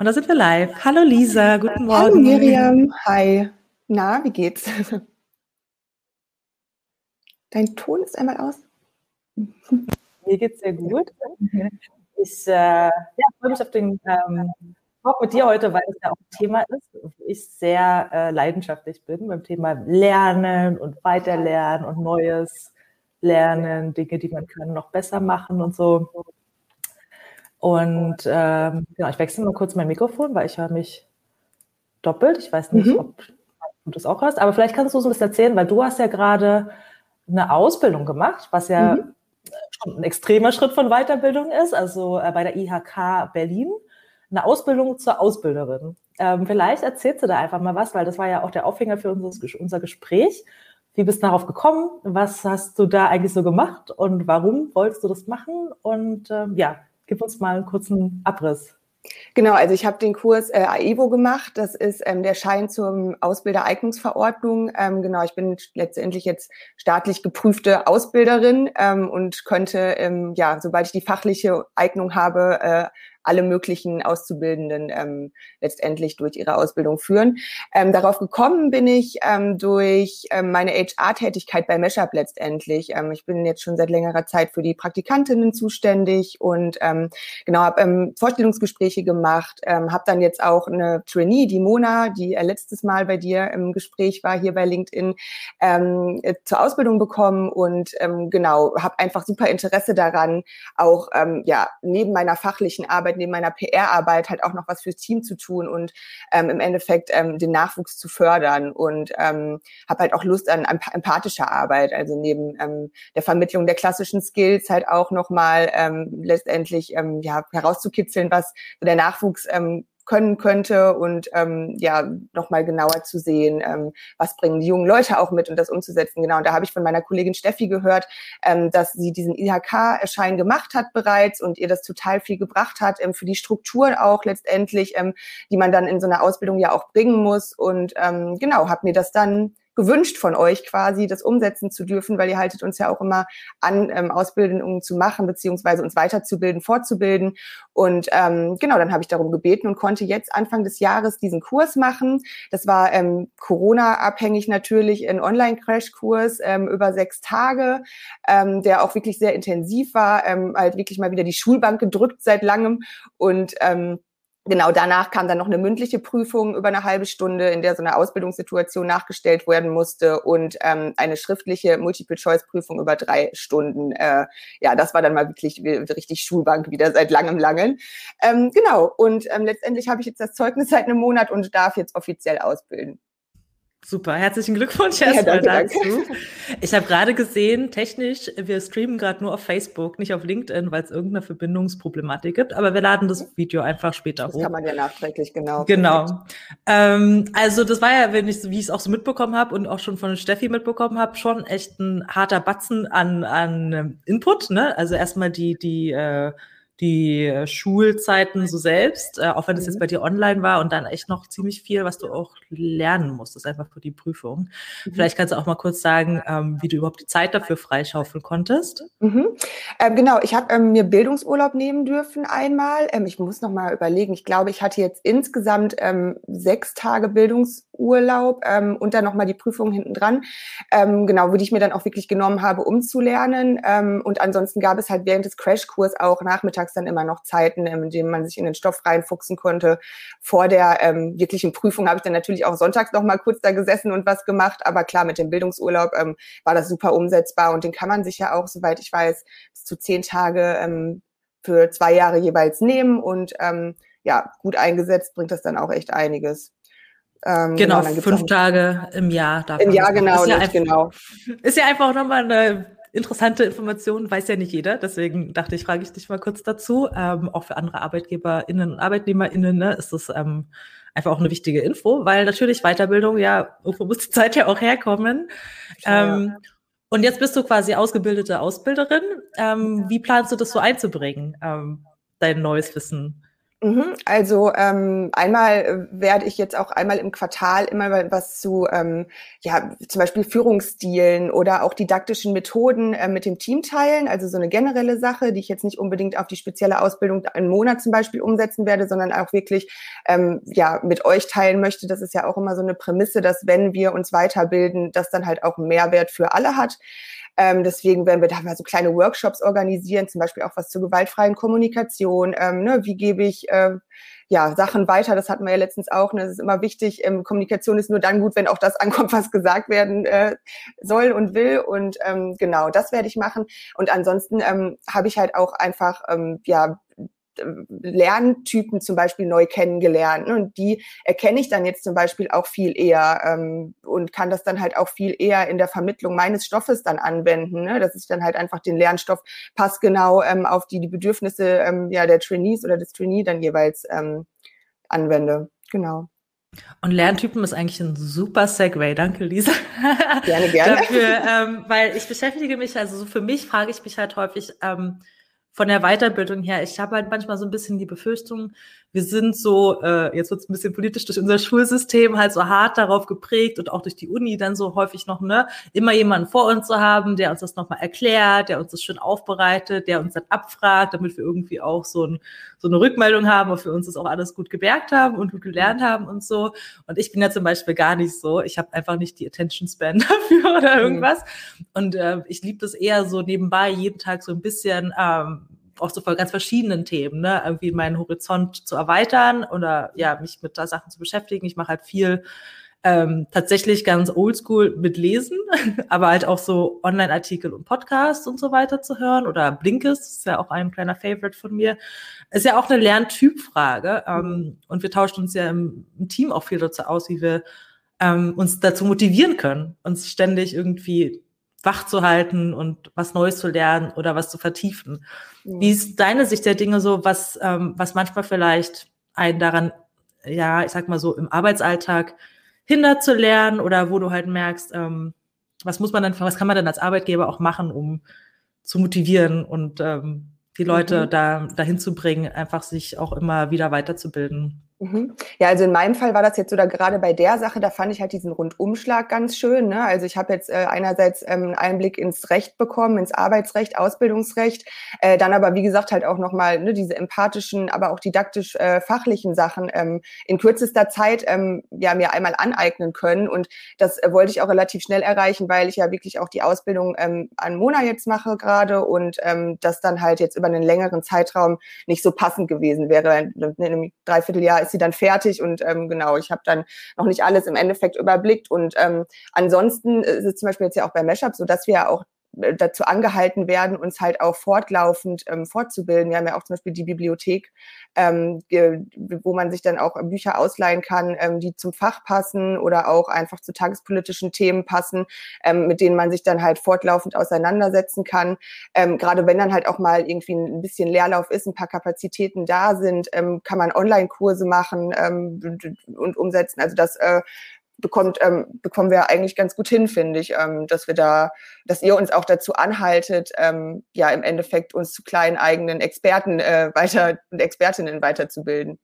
Und da sind wir live. Hallo Lisa, guten Morgen. Hallo Miriam, hi. Na, wie geht's? Dein Ton ist einmal aus. Mir geht's sehr gut. Ich äh, ja, freue mich auf den ähm, Talk mit dir heute, weil es ja auch ein Thema ist, wo ich sehr äh, leidenschaftlich bin beim Thema Lernen und Weiterlernen und Neues lernen, Dinge, die man kann, noch besser machen und so. Und ähm, genau, ich wechsle mal kurz mein Mikrofon, weil ich höre mich doppelt. Ich weiß nicht, mhm. ob du das auch hast, aber vielleicht kannst du so ein bisschen erzählen, weil du hast ja gerade eine Ausbildung gemacht, was ja mhm. schon ein extremer Schritt von Weiterbildung ist, also äh, bei der IHK Berlin, eine Ausbildung zur Ausbilderin. Ähm, vielleicht erzählst du da einfach mal was, weil das war ja auch der Aufhänger für unser, unser Gespräch. Wie bist du darauf gekommen? Was hast du da eigentlich so gemacht und warum wolltest du das machen? Und ähm, ja, Gib uns mal einen kurzen Abriss. Genau, also ich habe den Kurs äh, AEVO gemacht. Das ist ähm, der Schein zur Ausbildereignungsverordnung. Ähm, genau, ich bin letztendlich jetzt staatlich geprüfte Ausbilderin ähm, und könnte, ähm, ja, sobald ich die fachliche Eignung habe, äh, alle möglichen Auszubildenden ähm, letztendlich durch ihre Ausbildung führen. Ähm, darauf gekommen bin ich ähm, durch ähm, meine HR-Tätigkeit bei Meshup letztendlich. Ähm, ich bin jetzt schon seit längerer Zeit für die Praktikantinnen zuständig und ähm, genau habe ähm, Vorstellungsgespräche gemacht, ähm, habe dann jetzt auch eine Trainee, die Mona, die äh, letztes Mal bei dir im Gespräch war hier bei LinkedIn, ähm, äh, zur Ausbildung bekommen und ähm, genau habe einfach super Interesse daran, auch ähm, ja neben meiner fachlichen Arbeit neben meiner PR-Arbeit halt auch noch was fürs Team zu tun und ähm, im Endeffekt ähm, den Nachwuchs zu fördern und ähm, habe halt auch Lust an, an empathischer Arbeit, also neben ähm, der Vermittlung der klassischen Skills halt auch nochmal ähm, letztendlich ähm, ja, herauszukitzeln, was der Nachwuchs ähm, können könnte und ähm, ja nochmal genauer zu sehen, ähm, was bringen die jungen Leute auch mit und das umzusetzen. Genau, und da habe ich von meiner Kollegin Steffi gehört, ähm, dass sie diesen IHK-Erschein gemacht hat bereits und ihr das total viel gebracht hat ähm, für die Strukturen auch letztendlich, ähm, die man dann in so einer Ausbildung ja auch bringen muss. Und ähm, genau, habe mir das dann gewünscht von euch quasi, das umsetzen zu dürfen, weil ihr haltet uns ja auch immer an, ähm, Ausbildungen zu machen, beziehungsweise uns weiterzubilden, fortzubilden. Und ähm, genau, dann habe ich darum gebeten und konnte jetzt Anfang des Jahres diesen Kurs machen. Das war ähm, Corona-abhängig natürlich, ein Online-Crash-Kurs ähm, über sechs Tage, ähm, der auch wirklich sehr intensiv war, ähm, halt wirklich mal wieder die Schulbank gedrückt seit langem und ähm, Genau, danach kam dann noch eine mündliche Prüfung über eine halbe Stunde, in der so eine Ausbildungssituation nachgestellt werden musste und ähm, eine schriftliche Multiple-Choice-Prüfung über drei Stunden. Äh, ja, das war dann mal wirklich richtig Schulbank wieder seit langem, langen. Ähm, genau, und ähm, letztendlich habe ich jetzt das Zeugnis seit einem Monat und darf jetzt offiziell ausbilden. Super, herzlichen Glückwunsch erstmal ja, dazu. Ich habe gerade gesehen, technisch, wir streamen gerade nur auf Facebook, nicht auf LinkedIn, weil es irgendeine Verbindungsproblematik gibt, aber wir laden das Video einfach später das hoch. Das kann man ja nachträglich, genau. Genau. Ähm, also das war ja, wenn ich, wie ich es auch so mitbekommen habe und auch schon von Steffi mitbekommen habe, schon echt ein harter Batzen an, an Input. Ne? Also erstmal die, die äh, die äh, Schulzeiten so selbst, äh, auch wenn es jetzt mhm. bei dir online war und dann echt noch ziemlich viel, was du auch lernen musstest, einfach für die Prüfung. Mhm. Vielleicht kannst du auch mal kurz sagen, ähm, wie du überhaupt die Zeit dafür freischaufeln konntest. Mhm. Ähm, genau, ich habe ähm, mir Bildungsurlaub nehmen dürfen einmal. Ähm, ich muss noch mal überlegen. Ich glaube, ich hatte jetzt insgesamt ähm, sechs Tage Bildungsurlaub ähm, und dann noch mal die Prüfung hinten dran. genau, wo die ich mir dann auch wirklich genommen habe, um zu lernen. und ansonsten gab es halt während des Crashkurs auch nachmittags nachmittags dann immer noch Zeiten, in denen man sich in den Stoff reinfuchsen konnte. Vor der ähm, wirklichen Prüfung habe ich dann natürlich auch sonntags noch mal kurz da gesessen und was gemacht. Aber klar, mit dem Bildungsurlaub ähm, war das super umsetzbar und den kann man sich ja auch, soweit ich weiß, bis zu zehn Tage ähm, für zwei Jahre jeweils nehmen und ähm, ja, gut eingesetzt bringt das dann auch echt einiges. Ähm, genau, genau fünf Tage im Jahr. Im Jahr, genau, ist ja, einfach, genau. Ist ja einfach nochmal eine interessante Informationen weiß ja nicht jeder. Deswegen dachte ich, frage ich dich mal kurz dazu. Ähm, auch für andere ArbeitgeberInnen und ArbeitnehmerInnen ne, ist das ähm, einfach auch eine wichtige Info, weil natürlich Weiterbildung ja, irgendwo muss die Zeit ja auch herkommen. Ja, ähm, ja. Und jetzt bist du quasi ausgebildete Ausbilderin. Ähm, wie planst du das so einzubringen, ähm, dein neues Wissen? Mhm. Also ähm, einmal äh, werde ich jetzt auch einmal im Quartal immer was zu ähm, ja zum Beispiel Führungsstilen oder auch didaktischen Methoden äh, mit dem Team teilen. Also so eine generelle Sache, die ich jetzt nicht unbedingt auf die spezielle Ausbildung einen Monat zum Beispiel umsetzen werde, sondern auch wirklich ähm, ja mit euch teilen möchte. Das ist ja auch immer so eine Prämisse, dass wenn wir uns weiterbilden, das dann halt auch Mehrwert für alle hat. Ähm, deswegen werden wir da mal so kleine Workshops organisieren, zum Beispiel auch was zur gewaltfreien Kommunikation. Ähm, ne, wie gebe ich äh, ja, Sachen weiter, das hatten wir ja letztens auch. Ne? Das ist immer wichtig. Ähm, Kommunikation ist nur dann gut, wenn auch das ankommt, was gesagt werden äh, soll und will. Und ähm, genau, das werde ich machen. Und ansonsten ähm, habe ich halt auch einfach ähm, ja Lerntypen zum Beispiel neu kennengelernt. Ne? Und die erkenne ich dann jetzt zum Beispiel auch viel eher ähm, und kann das dann halt auch viel eher in der Vermittlung meines Stoffes dann anwenden, ne? dass ich dann halt einfach den Lernstoff passgenau ähm, auf die, die Bedürfnisse ähm, ja, der Trainees oder des Trainee dann jeweils ähm, anwende. Genau. Und Lerntypen ist eigentlich ein super Segway. Danke, Lisa. Gerne, gerne. Dafür, ähm, weil ich beschäftige mich, also so für mich frage ich mich halt häufig, ähm, von der Weiterbildung her, ich habe halt manchmal so ein bisschen die Befürchtung, wir sind so, äh, jetzt wird es ein bisschen politisch durch unser Schulsystem halt so hart darauf geprägt und auch durch die Uni dann so häufig noch, ne, immer jemanden vor uns zu haben, der uns das nochmal erklärt, der uns das schön aufbereitet, der uns dann abfragt, damit wir irgendwie auch so, ein, so eine Rückmeldung haben, ob wir uns das auch alles gut gemerkt haben und gut gelernt haben und so. Und ich bin ja zum Beispiel gar nicht so. Ich habe einfach nicht die Attention Span dafür oder mhm. irgendwas. Mhm. Und äh, ich liebe das eher so nebenbei jeden Tag so ein bisschen ähm, auch so von ganz verschiedenen Themen, ne? irgendwie meinen Horizont zu erweitern oder ja, mich mit da Sachen zu beschäftigen. Ich mache halt viel ähm, tatsächlich ganz oldschool mit Lesen, aber halt auch so Online-Artikel und Podcasts und so weiter zu hören oder Blinkes, ist ja auch ein kleiner Favorite von mir. Ist ja auch eine Lerntypfrage ähm, und wir tauschen uns ja im, im Team auch viel dazu aus, wie wir ähm, uns dazu motivieren können, uns ständig irgendwie wach zu halten und was Neues zu lernen oder was zu vertiefen. Mhm. Wie ist deine Sicht der Dinge so, was, ähm, was manchmal vielleicht einen daran, ja, ich sag mal so, im Arbeitsalltag hindert zu lernen oder wo du halt merkst, ähm, was muss man dann, was kann man denn als Arbeitgeber auch machen, um zu motivieren und ähm, die Leute mhm. da dahin zu bringen, einfach sich auch immer wieder weiterzubilden? Mhm. Ja, also in meinem Fall war das jetzt so, da gerade bei der Sache, da fand ich halt diesen Rundumschlag ganz schön. Ne? Also ich habe jetzt äh, einerseits ähm, einen Einblick ins Recht bekommen, ins Arbeitsrecht, Ausbildungsrecht, äh, dann aber wie gesagt halt auch nochmal ne, diese empathischen, aber auch didaktisch äh, fachlichen Sachen ähm, in kürzester Zeit ähm, ja mir einmal aneignen können. Und das äh, wollte ich auch relativ schnell erreichen, weil ich ja wirklich auch die Ausbildung ähm, an Mona jetzt mache gerade und ähm, das dann halt jetzt über einen längeren Zeitraum nicht so passend gewesen wäre. In einem Dreivierteljahr ist sie dann fertig und ähm, genau, ich habe dann noch nicht alles im Endeffekt überblickt. Und ähm, ansonsten ist es zum Beispiel jetzt ja auch bei Meshup so, dass wir ja auch äh, dazu angehalten werden, uns halt auch fortlaufend ähm, fortzubilden. Wir haben ja auch zum Beispiel die Bibliothek, ähm, wo man sich dann auch Bücher ausleihen kann, ähm, die zum Fach passen oder auch einfach zu tagespolitischen Themen passen, ähm, mit denen man sich dann halt fortlaufend auseinandersetzen kann. Ähm, Gerade wenn dann halt auch mal irgendwie ein bisschen Leerlauf ist, ein paar Kapazitäten da sind, ähm, kann man Online-Kurse machen ähm, und umsetzen. Also das äh, bekommt, ähm, bekommen wir eigentlich ganz gut hin, finde ich, ähm, dass wir da, dass ihr uns auch dazu anhaltet, ähm, ja im Endeffekt uns zu kleinen eigenen Experten äh, weiter und Expertinnen weiterzubilden.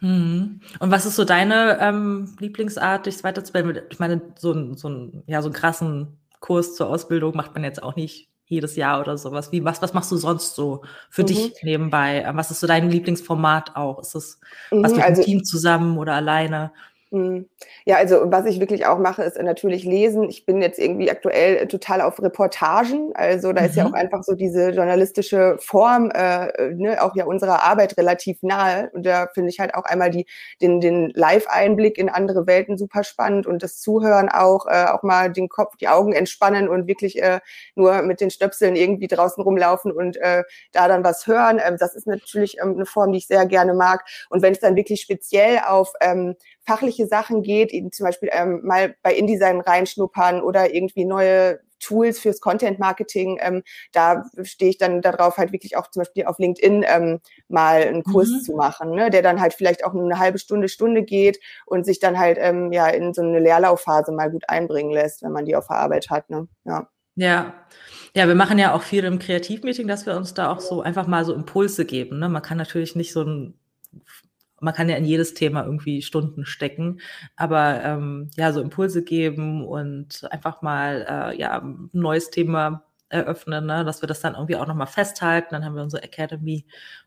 Mhm. Und was ist so deine ähm, Lieblingsart, dich weiterzubilden? Ich meine, so, ein, so, ein, ja, so einen krassen Kurs zur Ausbildung macht man jetzt auch nicht jedes Jahr oder sowas. Wie, was, was machst du sonst so für mhm. dich nebenbei? Ähm, was ist so dein Lieblingsformat auch? Ist das was mhm, mit also, dem Team zusammen oder alleine? Hm. Ja, also was ich wirklich auch mache, ist natürlich lesen. Ich bin jetzt irgendwie aktuell total auf Reportagen. Also da mhm. ist ja auch mhm. einfach so diese journalistische Form, äh, ne, auch ja unserer Arbeit relativ nahe. Und da finde ich halt auch einmal die, den, den Live-Einblick in andere Welten super spannend und das Zuhören auch, äh, auch mal den Kopf, die Augen entspannen und wirklich äh, nur mit den Stöpseln irgendwie draußen rumlaufen und äh, da dann was hören. Ähm, das ist natürlich ähm, eine Form, die ich sehr gerne mag. Und wenn es dann wirklich speziell auf ähm, fachliche Sachen geht, eben zum Beispiel ähm, mal bei InDesign reinschnuppern oder irgendwie neue Tools fürs Content Marketing, ähm, da stehe ich dann darauf, halt wirklich auch zum Beispiel auf LinkedIn ähm, mal einen Kurs mhm. zu machen, ne, der dann halt vielleicht auch eine halbe Stunde, Stunde geht und sich dann halt ähm, ja in so eine Leerlaufphase mal gut einbringen lässt, wenn man die auf der Arbeit hat. Ne? Ja. Ja. Ja, wir machen ja auch viel im Kreativmeeting, dass wir uns da auch so einfach mal so Impulse geben. Ne? Man kann natürlich nicht so ein man kann ja in jedes Thema irgendwie Stunden stecken, aber ähm, ja, so Impulse geben und einfach mal äh, ja, ein neues Thema eröffnen, ne? dass wir das dann irgendwie auch nochmal festhalten. Dann haben wir unsere Academy,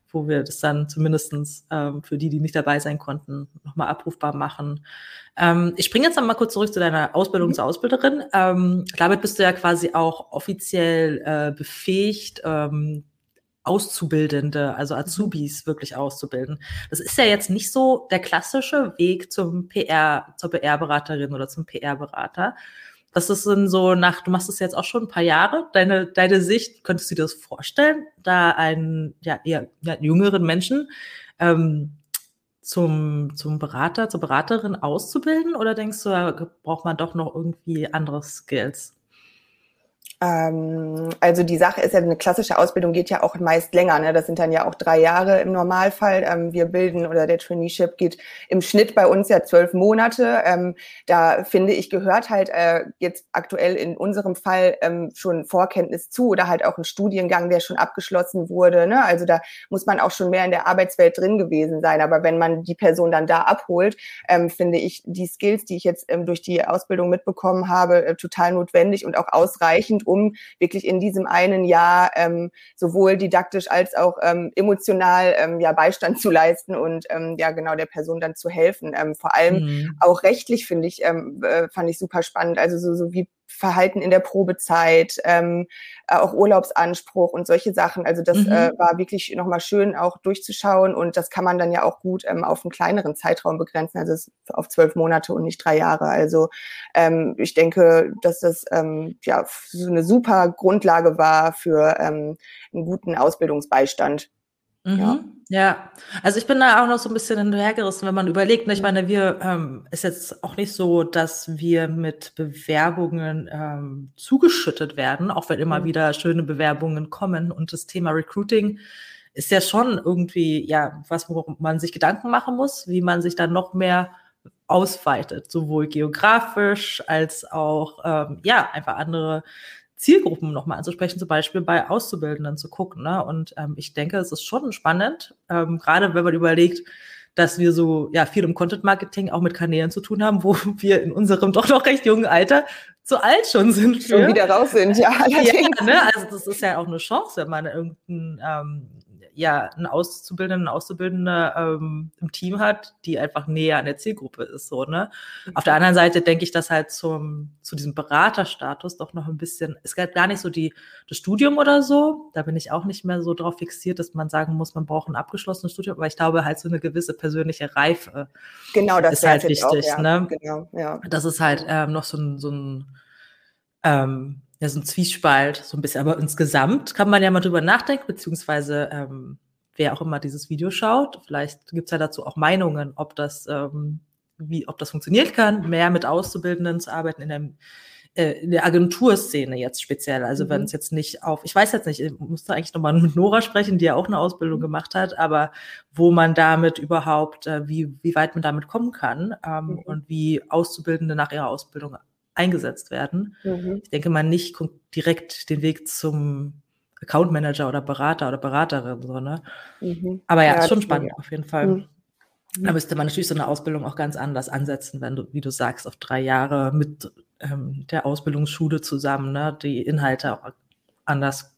wo wir das dann zumindestens ähm, für die, die nicht dabei sein konnten, nochmal abrufbar machen. Ähm, ich springe jetzt nochmal kurz zurück zu deiner Ausbildung mhm. zur Ausbilderin. Ähm, damit bist du ja quasi auch offiziell äh, befähigt, ähm, Auszubildende, also mhm. Azubis wirklich auszubilden. Das ist ja jetzt nicht so der klassische Weg zum PR, zur PR-Beraterin oder zum PR-Berater. Das ist so nach, du machst es jetzt auch schon ein paar Jahre, deine, deine Sicht, könntest du dir das vorstellen, da einen ja, eher ja, jüngeren Menschen ähm, zum, zum Berater, zur Beraterin auszubilden? Oder denkst du, da braucht man doch noch irgendwie andere Skills? Ähm, also die Sache ist ja, eine klassische Ausbildung geht ja auch meist länger. Ne? Das sind dann ja auch drei Jahre im Normalfall. Ähm, wir bilden oder der Traineeship geht im Schnitt bei uns ja zwölf Monate. Ähm, da finde ich, gehört halt äh, jetzt aktuell in unserem Fall ähm, schon Vorkenntnis zu oder halt auch ein Studiengang, der schon abgeschlossen wurde. Ne? Also da muss man auch schon mehr in der Arbeitswelt drin gewesen sein. Aber wenn man die Person dann da abholt, ähm, finde ich die Skills, die ich jetzt ähm, durch die Ausbildung mitbekommen habe, äh, total notwendig und auch ausreichend um wirklich in diesem einen Jahr ähm, sowohl didaktisch als auch ähm, emotional ähm, ja Beistand zu leisten und ähm, ja genau der Person dann zu helfen. Ähm, vor allem mhm. auch rechtlich finde ich ähm, äh, fand ich super spannend. Also so, so wie Verhalten in der Probezeit, ähm, äh, auch Urlaubsanspruch und solche Sachen. Also das mhm. äh, war wirklich nochmal schön auch durchzuschauen und das kann man dann ja auch gut ähm, auf einen kleineren Zeitraum begrenzen, also auf zwölf Monate und nicht drei Jahre. Also ähm, ich denke, dass das ähm, ja so eine super Grundlage war für ähm, einen guten Ausbildungsbeistand. Mhm. Ja. ja, also ich bin da auch noch so ein bisschen hinterhergerissen, wenn man überlegt. Ne? Ich meine, wir ähm, ist jetzt auch nicht so, dass wir mit Bewerbungen ähm, zugeschüttet werden, auch wenn immer mhm. wieder schöne Bewerbungen kommen. Und das Thema Recruiting ist ja schon irgendwie, ja, was, worum man sich Gedanken machen muss, wie man sich dann noch mehr ausweitet, sowohl geografisch als auch, ähm, ja, einfach andere Zielgruppen nochmal anzusprechen, zum Beispiel bei Auszubildenden zu gucken. Ne? Und ähm, ich denke, es ist schon spannend, ähm, gerade wenn man überlegt, dass wir so ja viel im Content Marketing auch mit Kanälen zu tun haben, wo wir in unserem doch noch recht jungen Alter zu alt schon sind. Schon wieder raus sind, ja. ja ne? Also das ist ja auch eine Chance, wenn man irgendein ähm, ja einen Auszubildenden, Auszubildende ähm, im Team hat, die einfach näher an der Zielgruppe ist. So, ne? Mhm. Auf der anderen Seite denke ich, dass halt zum, zu diesem Beraterstatus doch noch ein bisschen, es gab gar nicht so die, das Studium oder so. Da bin ich auch nicht mehr so drauf fixiert, dass man sagen muss, man braucht ein abgeschlossenes Studium, aber ich glaube halt so eine gewisse persönliche Reife. Genau, das ist halt wichtig, auch, ja. ne? Genau, ja. Das ist halt ähm, noch so ein, so ein ähm, ja, so ein Zwiespalt, so ein bisschen. Aber insgesamt kann man ja mal drüber nachdenken, beziehungsweise ähm, wer auch immer dieses Video schaut, vielleicht gibt's ja dazu auch Meinungen, ob das, ähm, wie, ob das funktioniert kann, mehr mit Auszubildenden zu arbeiten in der, äh, in der Agenturszene jetzt speziell. Also mhm. wenn es jetzt nicht auf, ich weiß jetzt nicht, ich musste eigentlich nochmal mit Nora sprechen, die ja auch eine Ausbildung gemacht hat, aber wo man damit überhaupt, äh, wie, wie weit man damit kommen kann ähm, mhm. und wie Auszubildende nach ihrer Ausbildung eingesetzt werden. Mhm. Ich denke mal nicht direkt den Weg zum Account Manager oder Berater oder Beraterin, so, ne? Mhm. Aber ja, ja, ist schon spannend, ja. auf jeden Fall. Mhm. Da müsste man natürlich so eine Ausbildung auch ganz anders ansetzen, wenn du, wie du sagst, auf drei Jahre mit ähm, der Ausbildungsschule zusammen, ne, die Inhalte auch anders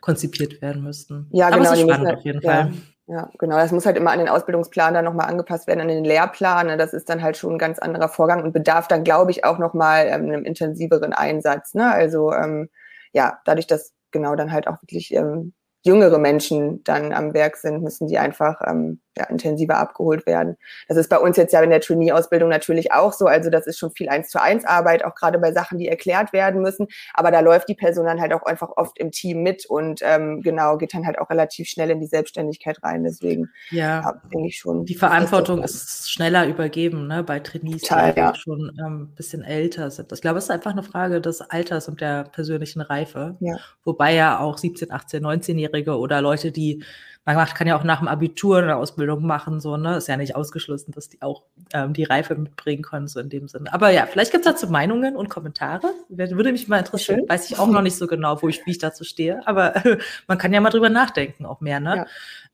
konzipiert werden müssten. Ja, Aber genau. Es ist spannend halt, auf jeden ja. Fall. Ja, genau. Das muss halt immer an den Ausbildungsplan dann nochmal angepasst werden, an den Lehrplan. Ne? Das ist dann halt schon ein ganz anderer Vorgang und bedarf dann, glaube ich, auch nochmal ähm, einem intensiveren Einsatz. Ne? Also ähm, ja, dadurch, dass genau dann halt auch wirklich ähm, jüngere Menschen dann am Werk sind, müssen die einfach ähm, ja, intensiver abgeholt werden. Das ist bei uns jetzt ja in der Trainee-Ausbildung natürlich auch so. Also das ist schon viel eins zu eins Arbeit, auch gerade bei Sachen, die erklärt werden müssen. Aber da läuft die Person dann halt auch einfach oft im Team mit und ähm, genau geht dann halt auch relativ schnell in die Selbstständigkeit rein. Deswegen ja, ja denke ich schon. Die Verantwortung ist schneller übergeben, ne, bei Trainees, Total, die ja. schon ähm, ein bisschen älter sind. Ich glaube, es ist einfach eine Frage des Alters und der persönlichen Reife. Ja. Wobei ja auch 17, 18, 19-Jährige oder Leute, die man macht, kann ja auch nach dem Abitur eine Ausbildung machen, so, ne? Ist ja nicht ausgeschlossen, dass die auch ähm, die Reife mitbringen können, so in dem Sinne. Aber ja, vielleicht gibt es dazu Meinungen und Kommentare. Würde mich mal interessieren. Schön. Weiß ich auch noch nicht so genau, wo ich, wie ich dazu stehe. Aber man kann ja mal drüber nachdenken, auch mehr, ne?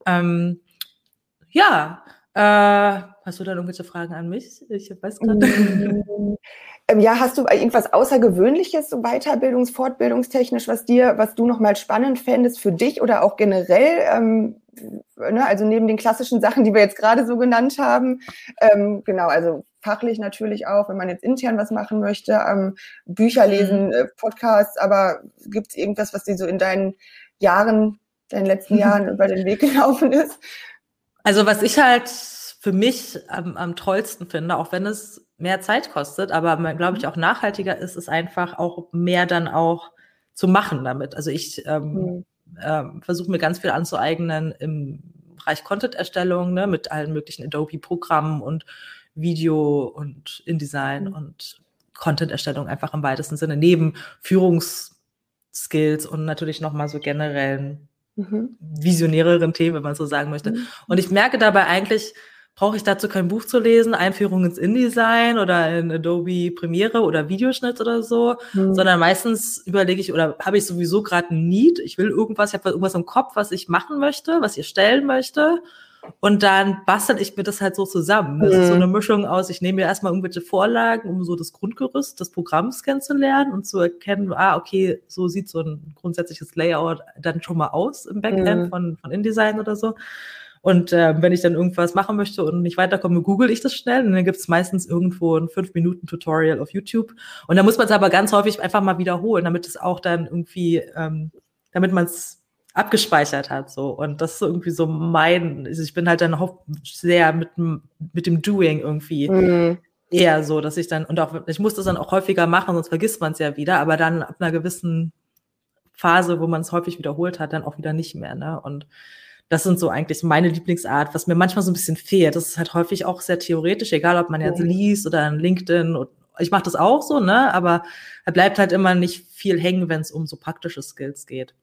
Ja. Ähm, ja, äh, hast du da irgendwelche Fragen an mich? Ich weiß gerade. Mm, ähm, ja, hast du irgendwas Außergewöhnliches, so Weiterbildungs-, Fortbildungstechnisch, was dir, was du nochmal spannend fändest für dich oder auch generell? Ähm, ne, also neben den klassischen Sachen, die wir jetzt gerade so genannt haben. Ähm, genau, also fachlich natürlich auch, wenn man jetzt intern was machen möchte, ähm, Bücher lesen, mhm. äh, Podcasts, aber gibt es irgendwas, was dir so in deinen Jahren, deinen letzten Jahren über den Weg gelaufen ist? Also was ich halt für mich am, am tollsten finde, auch wenn es mehr Zeit kostet, aber glaube ich auch nachhaltiger ist, ist einfach auch mehr dann auch zu machen damit. Also ich ähm, mhm. Ähm, versuche mir ganz viel anzueignen im Bereich Content-Erstellung, ne, mit allen möglichen Adobe-Programmen und Video und InDesign mhm. und Content-Erstellung einfach im weitesten Sinne, neben Führungsskills und natürlich nochmal so generellen mhm. visionäreren Themen, wenn man so sagen möchte. Mhm. Und ich merke dabei eigentlich, brauche ich dazu kein Buch zu lesen, Einführung ins InDesign oder in Adobe Premiere oder Videoschnitt oder so, mhm. sondern meistens überlege ich oder habe ich sowieso gerade ein Need, ich will irgendwas, ich habe irgendwas im Kopf, was ich machen möchte, was ich stellen möchte und dann bastel ich mir das halt so zusammen. Das mhm. ist so eine Mischung aus, ich nehme mir erstmal irgendwelche Vorlagen, um so das Grundgerüst des Programms kennenzulernen und zu erkennen, ah, okay, so sieht so ein grundsätzliches Layout dann schon mal aus im Backend mhm. von, von InDesign oder so. Und äh, wenn ich dann irgendwas machen möchte und nicht weiterkomme, google ich das schnell. Und dann gibt es meistens irgendwo ein 5-Minuten-Tutorial auf YouTube. Und da muss man es aber ganz häufig einfach mal wiederholen, damit es auch dann irgendwie, ähm, damit man es abgespeichert hat. So. Und das ist irgendwie so mein, also ich bin halt dann sehr mit, mit dem Doing irgendwie mhm. eher so, dass ich dann, und auch, ich muss das dann auch häufiger machen, sonst vergisst man es ja wieder, aber dann ab einer gewissen Phase, wo man es häufig wiederholt hat, dann auch wieder nicht mehr. Ne? Und das sind so eigentlich meine Lieblingsart, was mir manchmal so ein bisschen fehlt. Das ist halt häufig auch sehr theoretisch, egal ob man jetzt liest oder in LinkedIn. Und ich mache das auch so, ne? Aber er bleibt halt immer nicht viel hängen, wenn es um so praktische Skills geht.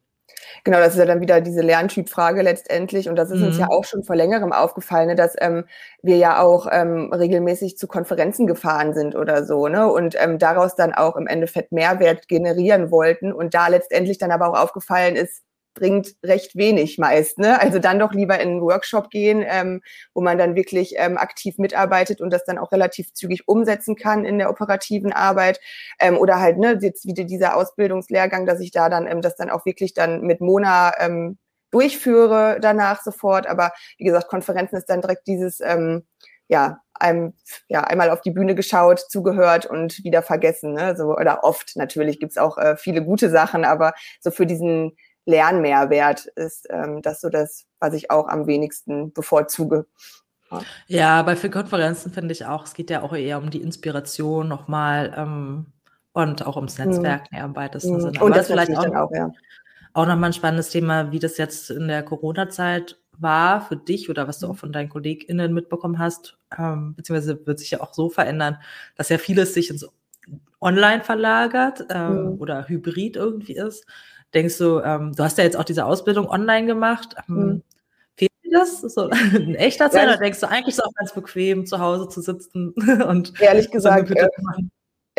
Genau, das ist ja dann wieder diese Lerntypfrage letztendlich. Und das ist mhm. uns ja mhm. auch schon vor längerem aufgefallen, ne, dass ähm, wir ja auch ähm, regelmäßig zu Konferenzen gefahren sind oder so, ne? Und ähm, daraus dann auch im Endeffekt Mehrwert generieren wollten. Und da letztendlich dann aber auch aufgefallen ist, bringt recht wenig meist. Ne? Also dann doch lieber in einen Workshop gehen, ähm, wo man dann wirklich ähm, aktiv mitarbeitet und das dann auch relativ zügig umsetzen kann in der operativen Arbeit. Ähm, oder halt, ne, jetzt wieder dieser Ausbildungslehrgang, dass ich da dann ähm, das dann auch wirklich dann mit Mona ähm, durchführe danach sofort. Aber wie gesagt, Konferenzen ist dann direkt dieses, ähm, ja, einem, ja, einmal auf die Bühne geschaut, zugehört und wieder vergessen. Ne? So, oder oft natürlich gibt's auch äh, viele gute Sachen, aber so für diesen Lernmehrwert ist ähm, das so das, was ich auch am wenigsten bevorzuge. Ja, bei vielen Konferenzen finde ich auch, es geht ja auch eher um die Inspiration nochmal ähm, und auch ums mhm. Netzwerk mhm. im weitesten mhm. Sinne. Und das vielleicht auch, auch, ja. auch nochmal ein spannendes Thema, wie das jetzt in der Corona-Zeit war für dich oder was du auch von deinen KollegInnen mitbekommen hast, ähm, beziehungsweise wird sich ja auch so verändern, dass ja vieles sich ins Online verlagert ähm, mhm. oder hybrid irgendwie ist denkst du, ähm, du hast ja jetzt auch diese Ausbildung online gemacht. Ähm, mhm. Fehlt dir das so in echter Zeit? Ja, oder denkst du, eigentlich ist es auch ganz bequem, zu Hause zu sitzen und ehrlich gesagt, äh,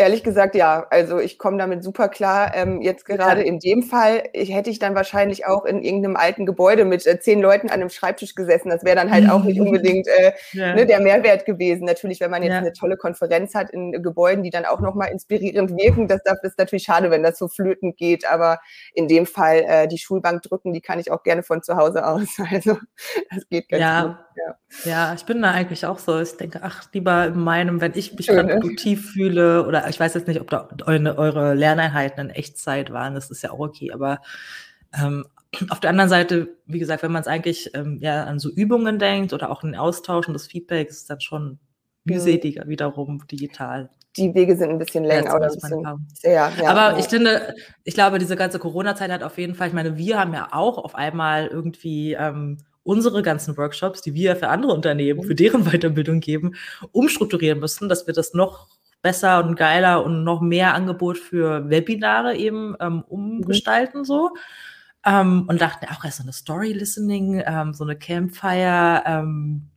Ehrlich gesagt, ja. Also ich komme damit super klar. Ähm, jetzt gerade ja. in dem Fall ich, hätte ich dann wahrscheinlich auch in irgendeinem alten Gebäude mit äh, zehn Leuten an einem Schreibtisch gesessen. Das wäre dann halt auch nicht unbedingt äh, ja. ne, der Mehrwert gewesen. Natürlich, wenn man jetzt ja. eine tolle Konferenz hat in Gebäuden, die dann auch nochmal inspirierend wirken, das, das ist natürlich schade, wenn das so flöten geht. Aber in dem Fall äh, die Schulbank drücken, die kann ich auch gerne von zu Hause aus. Also das geht ganz ja. gut. Ja. ja, ich bin da eigentlich auch so. Ich denke, ach, lieber in meinem, wenn ich mich gerade produktiv fühle oder ich weiß jetzt nicht, ob da eure, Lerneinheiten in Echtzeit waren, das ist ja auch okay, aber ähm, auf der anderen Seite, wie gesagt, wenn man es eigentlich ähm, ja an so Übungen denkt oder auch in den Austausch und das Feedback, ist dann schon mühseliger wiederum digital. Die Wege sind ein bisschen länger oder ein bisschen sehr, ja, Aber ja. ich finde, ich glaube, diese ganze Corona-Zeit hat auf jeden Fall, ich meine, wir haben ja auch auf einmal irgendwie ähm, unsere ganzen Workshops, die wir für andere Unternehmen, für deren Weiterbildung geben, umstrukturieren müssen, dass wir das noch besser und geiler und noch mehr Angebot für Webinare eben ähm, umgestalten so. Ähm, und dachten auch erst so eine Story Listening, ähm, so eine Campfire, ähm,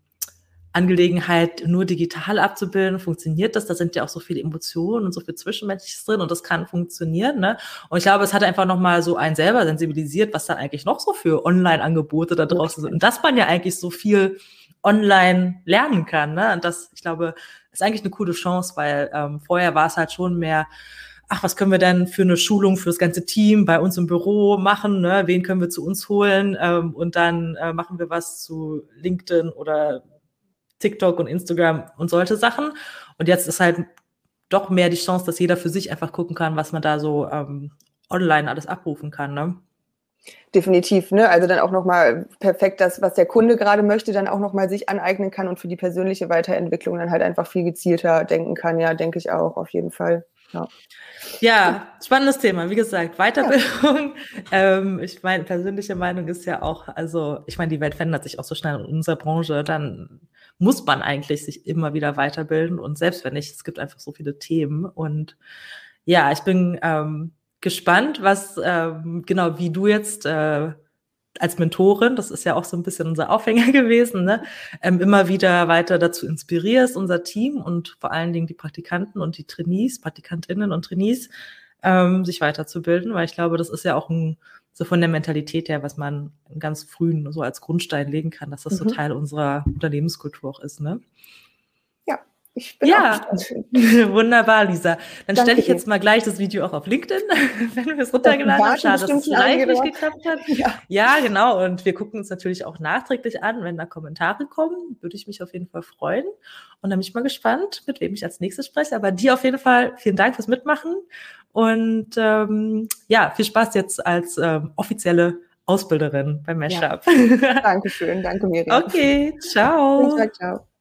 Angelegenheit nur digital abzubilden, funktioniert das? Da sind ja auch so viele Emotionen und so viel Zwischenmenschliches drin und das kann funktionieren. Ne? Und ich glaube, es hat einfach nochmal so einen selber sensibilisiert, was dann eigentlich noch so für Online-Angebote da draußen sind. Und dass man ja eigentlich so viel online lernen kann. Ne? Und das, ich glaube, ist eigentlich eine coole Chance, weil ähm, vorher war es halt schon mehr, ach, was können wir denn für eine Schulung für das ganze Team bei uns im Büro machen? Ne? Wen können wir zu uns holen? Ähm, und dann äh, machen wir was zu LinkedIn oder TikTok und Instagram und solche Sachen. Und jetzt ist halt doch mehr die Chance, dass jeder für sich einfach gucken kann, was man da so ähm, online alles abrufen kann. Ne? Definitiv, ne? Also dann auch nochmal perfekt das, was der Kunde gerade möchte, dann auch nochmal sich aneignen kann und für die persönliche Weiterentwicklung dann halt einfach viel gezielter denken kann. Ja, denke ich auch, auf jeden Fall. Ja. ja, spannendes Thema. Wie gesagt, Weiterbildung. Ja. Ähm, ich meine, persönliche Meinung ist ja auch, also ich meine, die Welt verändert sich auch so schnell in unserer Branche, dann muss man eigentlich sich immer wieder weiterbilden und selbst wenn nicht, es gibt einfach so viele Themen und ja, ich bin ähm, gespannt, was ähm, genau wie du jetzt äh, als Mentorin, das ist ja auch so ein bisschen unser Aufhänger gewesen, ne, ähm, immer wieder weiter dazu inspirierst, unser Team und vor allen Dingen die Praktikanten und die Trainees, Praktikantinnen und Trainees, ähm, sich weiterzubilden, weil ich glaube, das ist ja auch ein, so von der Mentalität her, was man ganz frühen so als Grundstein legen kann, dass das mhm. so Teil unserer Unternehmenskultur auch ist, ne? Ich bin ja, wunderbar, Lisa. Dann stelle ich jetzt mal gleich das Video auch auf LinkedIn, wenn wir es runtergeladen haben. Schade, dass es live nicht geklappt hat. Ja. ja, genau. Und wir gucken uns natürlich auch nachträglich an, wenn da Kommentare kommen. Würde ich mich auf jeden Fall freuen. Und dann bin ich mal gespannt, mit wem ich als nächstes spreche. Aber dir auf jeden Fall vielen Dank fürs Mitmachen. Und ähm, ja, viel Spaß jetzt als ähm, offizielle Ausbilderin beim Meshup. Ja. Dankeschön, danke Miriam. Okay, ciao. Ciao, ciao.